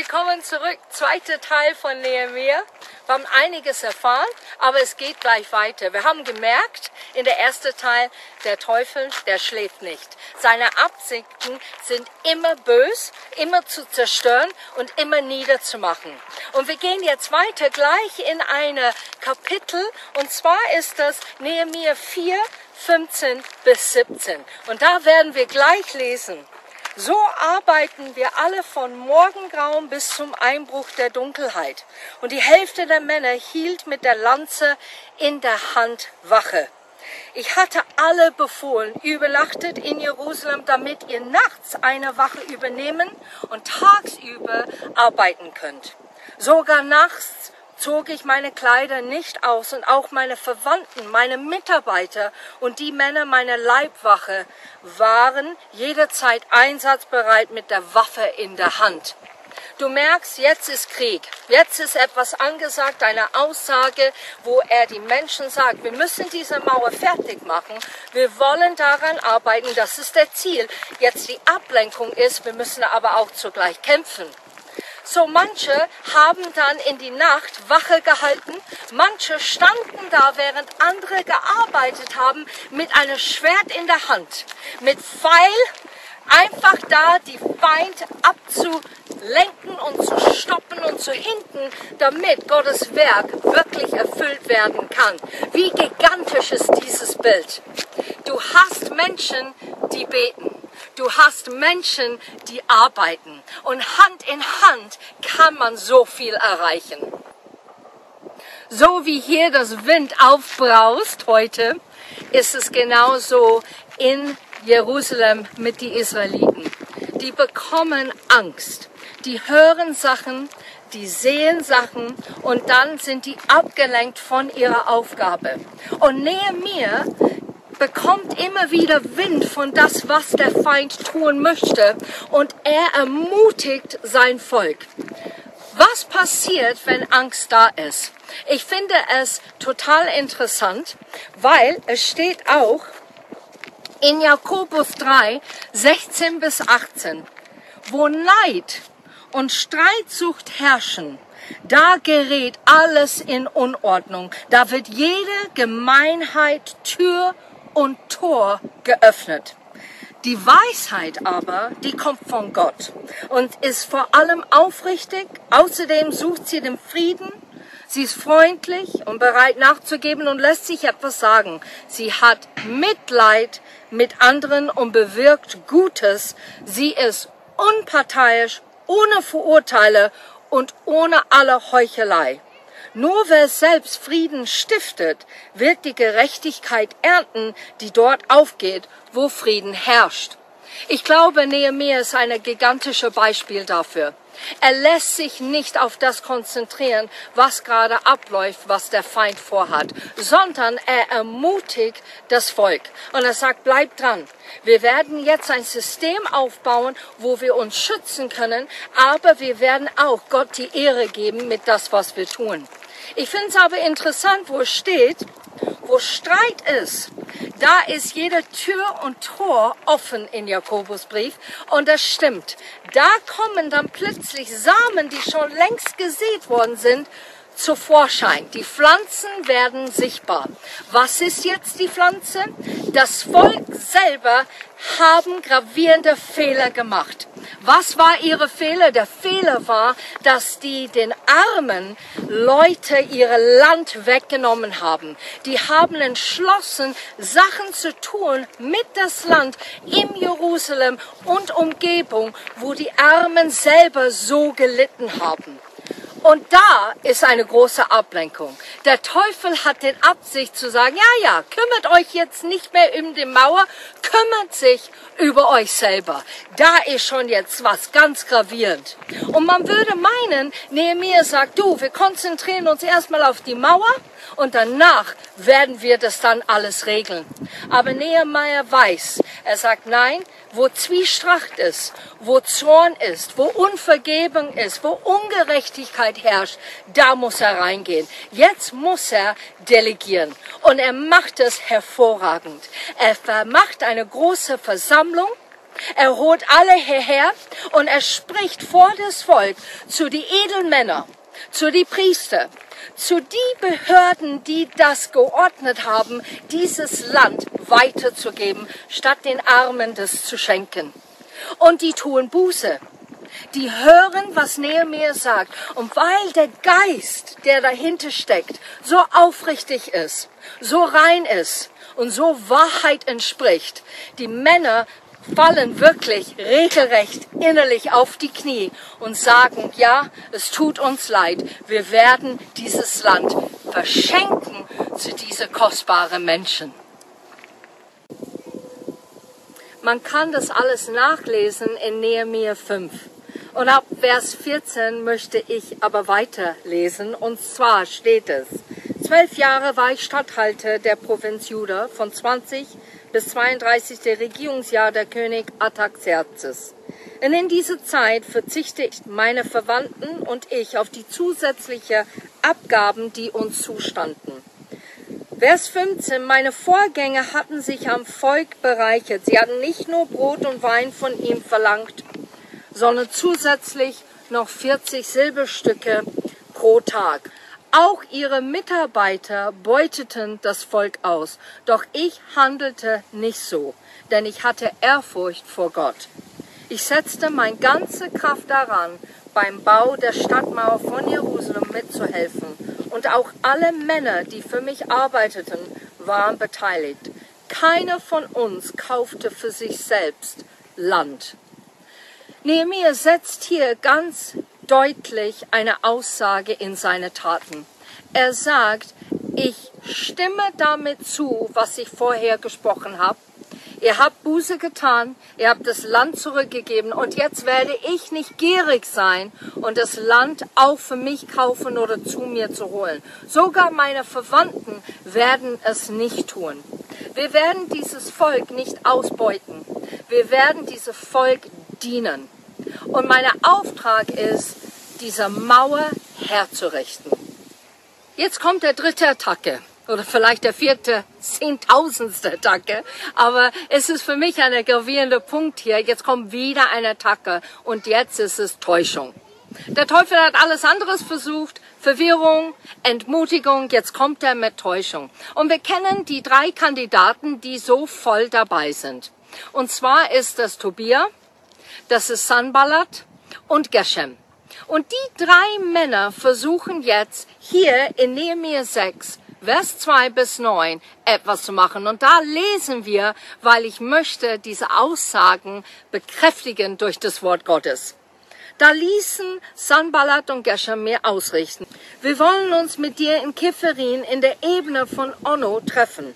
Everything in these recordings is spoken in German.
Willkommen zurück. Zweiter Teil von Nehemiah. Wir haben einiges erfahren, aber es geht gleich weiter. Wir haben gemerkt, in der ersten Teil, der Teufel, der schläft nicht. Seine Absichten sind immer bös, immer zu zerstören und immer niederzumachen. Und wir gehen jetzt weiter gleich in eine Kapitel, und zwar ist das Nehemiah 4, 15 bis 17. Und da werden wir gleich lesen. So arbeiten wir alle von Morgengrauen bis zum Einbruch der Dunkelheit. Und die Hälfte der Männer hielt mit der Lanze in der Hand Wache. Ich hatte alle befohlen, übernachtet in Jerusalem, damit ihr nachts eine Wache übernehmen und tagsüber arbeiten könnt. Sogar nachts zog ich meine Kleider nicht aus und auch meine Verwandten, meine Mitarbeiter und die Männer meiner Leibwache waren jederzeit einsatzbereit mit der Waffe in der Hand. Du merkst, jetzt ist Krieg. Jetzt ist etwas angesagt, eine Aussage, wo er die Menschen sagt, wir müssen diese Mauer fertig machen. Wir wollen daran arbeiten. Das ist der Ziel. Jetzt die Ablenkung ist, wir müssen aber auch zugleich kämpfen. So manche haben dann in die Nacht Wache gehalten, manche standen da, während andere gearbeitet haben, mit einem Schwert in der Hand, mit Pfeil, einfach da die Feind abzulenken und zu stoppen und zu hinten, damit Gottes Werk wirklich erfüllt werden kann. Wie gigantisch ist dieses Bild. Du hast Menschen, die beten. Du hast Menschen, die arbeiten. Und Hand in Hand kann man so viel erreichen. So wie hier das Wind aufbraust heute, ist es genauso in Jerusalem mit den Israeliten. Die bekommen Angst. Die hören Sachen, die sehen Sachen und dann sind die abgelenkt von ihrer Aufgabe. Und Nehemiah bekommt immer wieder Wind von das, was der Feind tun möchte und er ermutigt sein Volk. Was passiert, wenn Angst da ist? Ich finde es total interessant, weil es steht auch in Jakobus 3, 16 bis 18, wo Neid und Streitsucht herrschen, da gerät alles in Unordnung. Da wird jede Gemeinheit Tür und Tor geöffnet. Die Weisheit aber, die kommt von Gott und ist vor allem aufrichtig. Außerdem sucht sie den Frieden. Sie ist freundlich und bereit nachzugeben und lässt sich etwas sagen. Sie hat Mitleid mit anderen und bewirkt Gutes. Sie ist unparteiisch, ohne Verurteile und ohne alle Heuchelei. Nur wer selbst Frieden stiftet, wird die Gerechtigkeit ernten, die dort aufgeht, wo Frieden herrscht. Ich glaube, Nehemiah ist ein gigantisches Beispiel dafür. Er lässt sich nicht auf das konzentrieren, was gerade abläuft, was der Feind vorhat, sondern er ermutigt das Volk. Und er sagt, bleibt dran. Wir werden jetzt ein System aufbauen, wo wir uns schützen können, aber wir werden auch Gott die Ehre geben mit das, was wir tun. Ich finde es aber interessant, wo es steht, wo Streit ist, da ist jede Tür und Tor offen in Jakobusbrief und das stimmt. Da kommen dann plötzlich Samen, die schon längst gesät worden sind, zu Vorschein. Die Pflanzen werden sichtbar. Was ist jetzt die Pflanze? Das Volk selber haben gravierende Fehler gemacht. Was war ihre Fehler? Der Fehler war, dass die den armen Leute ihr Land weggenommen haben. Die haben entschlossen, Sachen zu tun mit das Land in Jerusalem und Umgebung, wo die Armen selber so gelitten haben. Und da ist eine große Ablenkung. Der Teufel hat den Absicht zu sagen, ja, ja, kümmert euch jetzt nicht mehr um die Mauer, kümmert sich über euch selber. Da ist schon jetzt was ganz gravierend. Und man würde meinen, Nehemiah sagt, du, wir konzentrieren uns erstmal auf die Mauer und danach werden wir das dann alles regeln. Aber Nehemiah weiß, er sagt, nein, wo Zwiestracht ist, wo Zorn ist, wo Unvergebung ist, wo Ungerechtigkeit herrscht, da muss er reingehen. Jetzt muss er delegieren. Und er macht es hervorragend. Er macht eine große Versammlung Er holt alle hierher und er spricht vor das Volk zu die Edelmänner, zu die Priester, zu die Behörden, die das geordnet haben, dieses Land weiterzugeben, statt den Armen das zu schenken. Und die tun Buße. Die hören, was Nehemiah sagt. Und weil der Geist, der dahinter steckt, so aufrichtig ist, so rein ist und so Wahrheit entspricht, die Männer fallen wirklich regelrecht innerlich auf die Knie und sagen, ja, es tut uns leid, wir werden dieses Land verschenken zu diese kostbaren Menschen. Man kann das alles nachlesen in Nehemiah 5. Und ab Vers 14 möchte ich aber weiterlesen. Und zwar steht es, zwölf Jahre war ich Statthalter der Provinz Juda von 20 bis 32. Regierungsjahr der König Artaxerxes. Und in dieser Zeit verzichte ich meine Verwandten und ich auf die zusätzliche Abgaben, die uns zustanden. Vers 15. Meine Vorgänger hatten sich am Volk bereichert. Sie hatten nicht nur Brot und Wein von ihm verlangt, sondern zusätzlich noch 40 Silberstücke pro Tag. Auch ihre Mitarbeiter beuteten das Volk aus. Doch ich handelte nicht so, denn ich hatte Ehrfurcht vor Gott. Ich setzte meine ganze Kraft daran, beim Bau der Stadtmauer von Jerusalem mitzuhelfen. Und auch alle Männer, die für mich arbeiteten, waren beteiligt. Keiner von uns kaufte für sich selbst Land. Nehemiah setzt hier ganz deutlich eine Aussage in seine Taten. Er sagt, ich stimme damit zu, was ich vorher gesprochen habe. Ihr habt Buße getan, ihr habt das Land zurückgegeben und jetzt werde ich nicht gierig sein und das Land auch für mich kaufen oder zu mir zu holen. Sogar meine Verwandten werden es nicht tun. Wir werden dieses Volk nicht ausbeuten. Wir werden diesem Volk dienen. Und mein Auftrag ist, diese Mauer herzurichten. Jetzt kommt der dritte Attacke oder vielleicht der vierte, zehntausendste Attacke. Aber es ist für mich ein gravierender Punkt hier. Jetzt kommt wieder eine Attacke und jetzt ist es Täuschung. Der Teufel hat alles anderes versucht. Verwirrung, Entmutigung, jetzt kommt er mit Täuschung. Und wir kennen die drei Kandidaten, die so voll dabei sind. Und zwar ist das Tobia, das ist Sanballat und Geshem. Und die drei Männer versuchen jetzt hier in Nehemiah 6, Vers 2 bis 9 etwas zu machen. Und da lesen wir, weil ich möchte diese Aussagen bekräftigen durch das Wort Gottes. Da ließen Sanballat und Geshem mir ausrichten. Wir wollen uns mit dir in Kipherin in der Ebene von Ono treffen.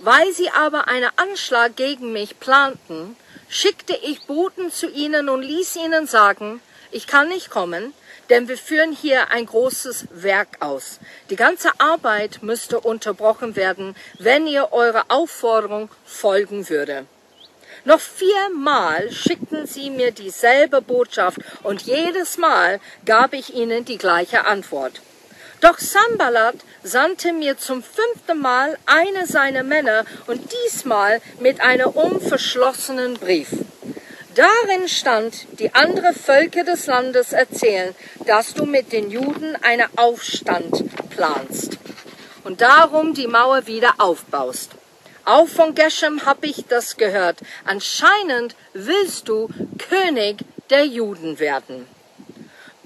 Weil sie aber einen Anschlag gegen mich planten, schickte ich Boten zu ihnen und ließ ihnen sagen, ich kann nicht kommen, denn wir führen hier ein großes Werk aus. Die ganze Arbeit müsste unterbrochen werden, wenn ihr eurer Aufforderung folgen würde. Noch viermal schickten sie mir dieselbe Botschaft und jedes Mal gab ich ihnen die gleiche Antwort. Doch Sambalat sandte mir zum fünften Mal eine seiner Männer und diesmal mit einem unverschlossenen Brief. Darin stand, die andere Völker des Landes erzählen, dass du mit den Juden einen Aufstand planst und darum die Mauer wieder aufbaust. Auch von Geshem habe ich das gehört. Anscheinend willst du König der Juden werden.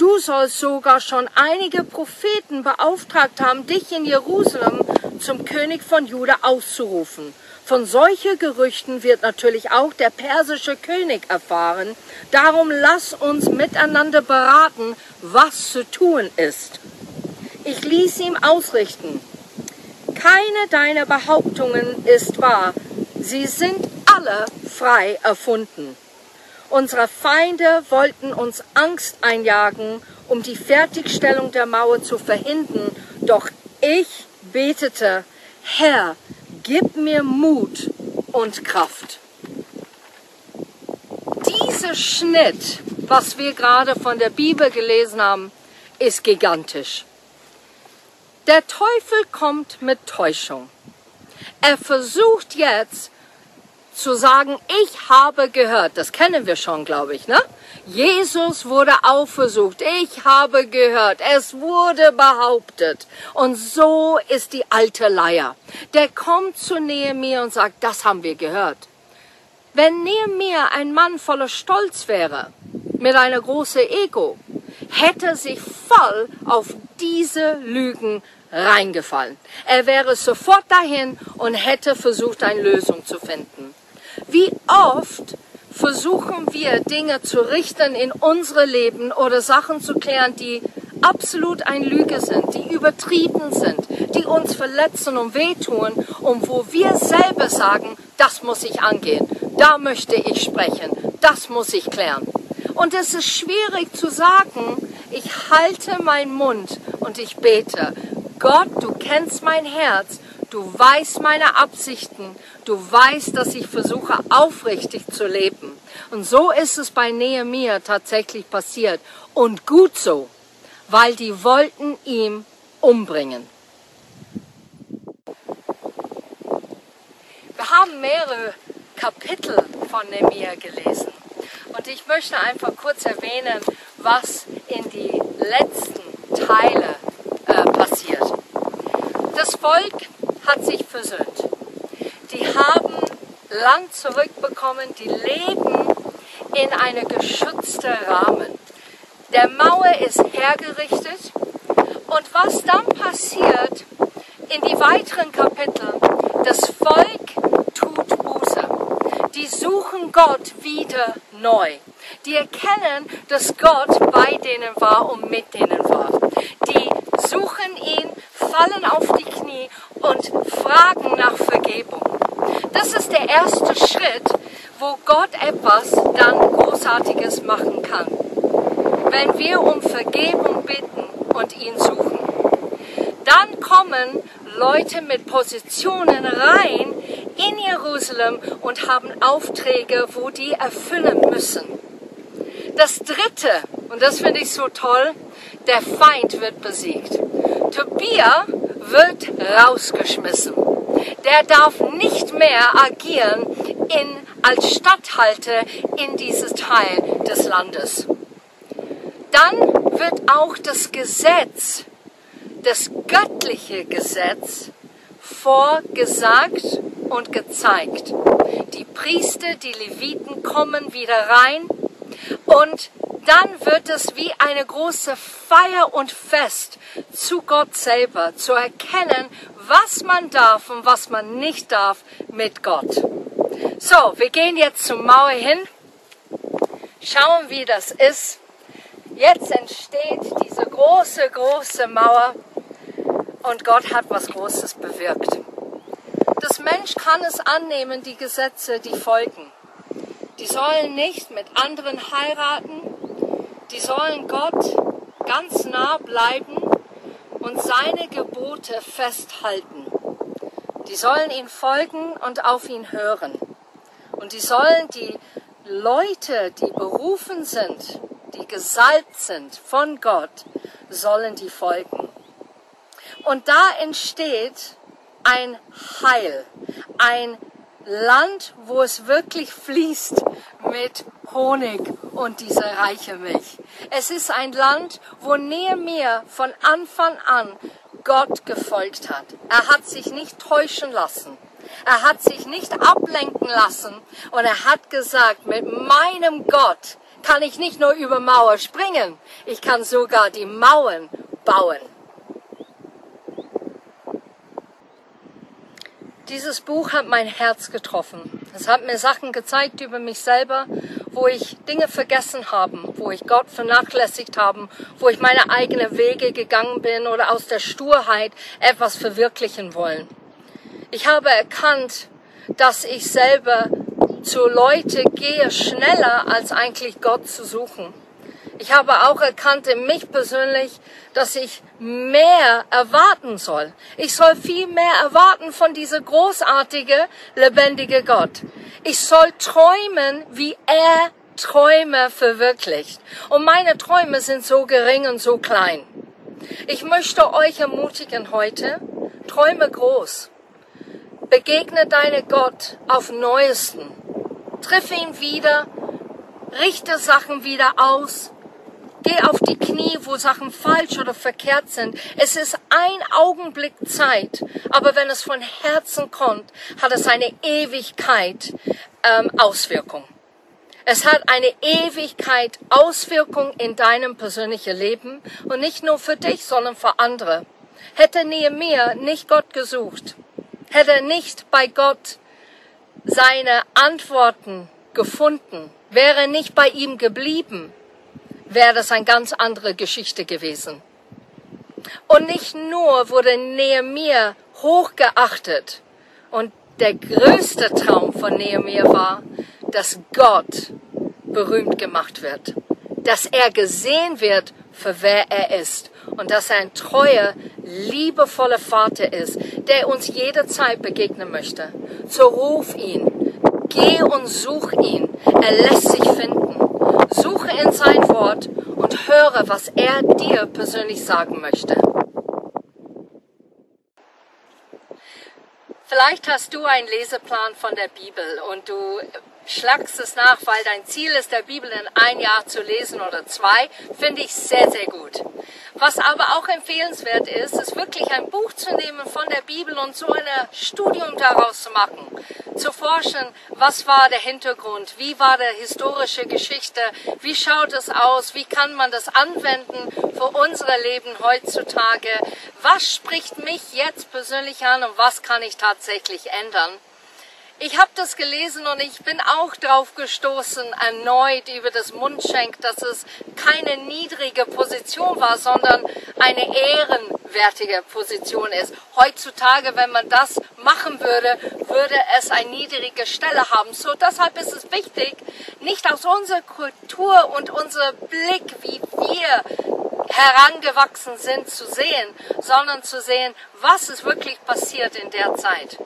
Du sollst sogar schon einige Propheten beauftragt haben, dich in Jerusalem zum König von Juda auszurufen. Von solchen Gerüchten wird natürlich auch der persische König erfahren. Darum lass uns miteinander beraten, was zu tun ist. Ich ließ ihm ausrichten. Keine deiner Behauptungen ist wahr. Sie sind alle frei erfunden. Unsere Feinde wollten uns Angst einjagen, um die Fertigstellung der Mauer zu verhindern. Doch ich betete, Herr, Gib mir Mut und Kraft. Dieser Schnitt, was wir gerade von der Bibel gelesen haben, ist gigantisch. Der Teufel kommt mit Täuschung. Er versucht jetzt zu sagen, ich habe gehört, das kennen wir schon, glaube ich, ne? Jesus wurde auch versucht, ich habe gehört, es wurde behauptet. Und so ist die alte Leier. Der kommt zu Nehemiah und sagt, das haben wir gehört. Wenn Nehemiah ein Mann voller Stolz wäre, mit einer großen Ego, hätte sich voll auf diese Lügen reingefallen. Er wäre sofort dahin und hätte versucht, eine Lösung zu finden. Wie oft versuchen wir Dinge zu richten in unsere Leben oder Sachen zu klären, die absolut ein Lüge sind, die übertrieben sind, die uns verletzen und wehtun und wo wir selber sagen, das muss ich angehen, da möchte ich sprechen, das muss ich klären. Und es ist schwierig zu sagen, ich halte meinen Mund und ich bete. Gott, du kennst mein Herz, du weißt meine Absichten, du weißt, dass ich versuche aufrichtig zu leben. Und so ist es bei Nehemiah tatsächlich passiert. Und gut so, weil die wollten ihn umbringen. Wir haben mehrere Kapitel von Nehemiah gelesen. Und ich möchte einfach kurz erwähnen, was in die letzten Teile äh, passiert. Das Volk hat sich versöhnt. Die haben Land zurückbekommen, die leben in einem geschützten Rahmen. Der Mauer ist hergerichtet und was dann passiert in die weiteren Kapitel, das Volk tut Buße. Die suchen Gott wieder neu. Die erkennen, dass Gott bei denen war und mit denen war. Die suchen ihn, fallen auf die Knie und fragen nach Vergebung. Das ist der erste Schritt, wo Gott etwas dann Großartiges machen kann. Wenn wir um Vergebung bitten und ihn suchen, dann kommen Leute mit Positionen rein in Jerusalem und haben Aufträge, wo die erfüllen müssen. Das dritte, und das finde ich so toll, der Feind wird besiegt. Tobia wird rausgeschmissen. Der darf nicht mehr agieren in, als Statthalter in dieses Teil des Landes. Dann wird auch das Gesetz, das göttliche Gesetz, vorgesagt und gezeigt. Die Priester, die Leviten kommen wieder rein und dann wird es wie eine große Feier und Fest zu Gott selber, zu erkennen, was man darf und was man nicht darf mit Gott. So, wir gehen jetzt zur Mauer hin, schauen, wie das ist. Jetzt entsteht diese große, große Mauer und Gott hat was Großes bewirkt. Das Mensch kann es annehmen, die Gesetze, die folgen. Die sollen nicht mit anderen heiraten, die sollen Gott ganz nah bleiben und seine Gebote festhalten. Die sollen ihm folgen und auf ihn hören. Und die sollen die Leute, die berufen sind, die gesalbt sind von Gott, sollen die folgen. Und da entsteht ein Heil, ein Land, wo es wirklich fließt mit Honig und diese reiche Milch. Es ist ein Land, wo Nehemiah von Anfang an Gott gefolgt hat. Er hat sich nicht täuschen lassen. Er hat sich nicht ablenken lassen und er hat gesagt, mit meinem Gott kann ich nicht nur über Mauer springen, ich kann sogar die Mauern bauen. Dieses Buch hat mein Herz getroffen. Es hat mir Sachen gezeigt über mich selber, wo ich Dinge vergessen habe, wo ich Gott vernachlässigt habe, wo ich meine eigenen Wege gegangen bin oder aus der Sturheit etwas verwirklichen wollen. Ich habe erkannt, dass ich selber zu Leute gehe schneller als eigentlich Gott zu suchen. Ich habe auch erkannt in mich persönlich, dass ich mehr erwarten soll. Ich soll viel mehr erwarten von dieser großartige, lebendige Gott. Ich soll träumen, wie er Träume verwirklicht. Und meine Träume sind so gering und so klein. Ich möchte euch ermutigen heute, träume groß. Begegne deine Gott auf Neuesten. Triff ihn wieder, richte Sachen wieder aus, Geh auf die Knie, wo Sachen falsch oder verkehrt sind. Es ist ein Augenblick Zeit, aber wenn es von Herzen kommt, hat es eine Ewigkeit ähm, Auswirkung. Es hat eine Ewigkeit Auswirkung in deinem persönlichen Leben und nicht nur für dich, sondern für andere. Hätte Nehemiah nicht Gott gesucht, hätte er nicht bei Gott seine Antworten gefunden, wäre nicht bei ihm geblieben, wäre das eine ganz andere Geschichte gewesen. Und nicht nur wurde Nehemiah hochgeachtet und der größte Traum von Nehemiah war, dass Gott berühmt gemacht wird, dass er gesehen wird für wer er ist und dass er ein treuer, liebevoller Vater ist, der uns jederzeit begegnen möchte. So ruf ihn, geh und such ihn, er lässt sich finden. Suche in sein Wort und höre, was er dir persönlich sagen möchte. Vielleicht hast du einen Leseplan von der Bibel und du schlagst es nach, weil dein Ziel ist, der Bibel in ein Jahr zu lesen oder zwei, finde ich sehr, sehr gut. Was aber auch empfehlenswert ist, ist wirklich ein Buch zu nehmen von der Bibel und so ein Studium daraus zu machen. Zu forschen, was war der Hintergrund, wie war der historische Geschichte, wie schaut es aus, wie kann man das anwenden für unser Leben heutzutage, was spricht mich jetzt persönlich an und was kann ich tatsächlich ändern. Ich habe das gelesen und ich bin auch drauf gestoßen, erneut über das Mundschenk, dass es keine niedrige Position war, sondern eine ehrenwertige Position ist. Heutzutage, wenn man das machen würde, würde es eine niedrige Stelle haben. So deshalb ist es wichtig, nicht aus unserer Kultur und unser Blick, wie wir herangewachsen sind, zu sehen, sondern zu sehen, was ist wirklich passiert in der Zeit.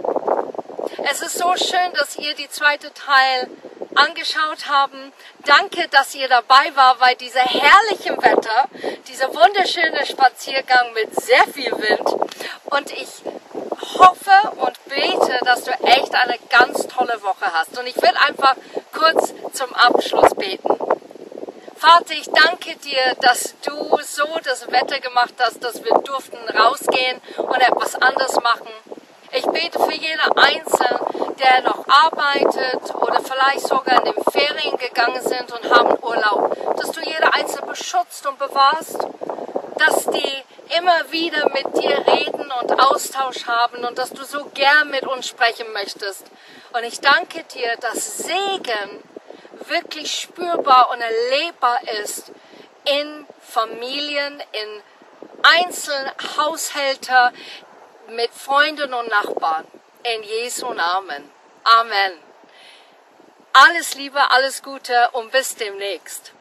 Es ist so schön, dass ihr die zweite Teil angeschaut haben. Danke, dass ihr dabei war bei diesem herrlichen Wetter, dieser wunderschöne Spaziergang mit sehr viel Wind. Und ich hoffe und bete, dass du echt eine ganz tolle Woche hast. Und ich will einfach kurz zum Abschluss beten. Vater, ich danke dir, dass du so das Wetter gemacht hast, dass wir durften rausgehen und etwas anderes machen. Ich bete für jeden Einzelnen, der noch arbeitet oder vielleicht sogar in den Ferien gegangen sind und haben Urlaub, dass du jeder Einzelne beschützt und bewahrst, dass die immer wieder mit dir reden und Austausch haben und dass du so gern mit uns sprechen möchtest. Und ich danke dir, dass Segen wirklich spürbar und erlebbar ist in Familien, in einzelnen Haushälter, mit Freunden und Nachbarn. In Jesu Namen. Amen. Alles Liebe, alles Gute und bis demnächst.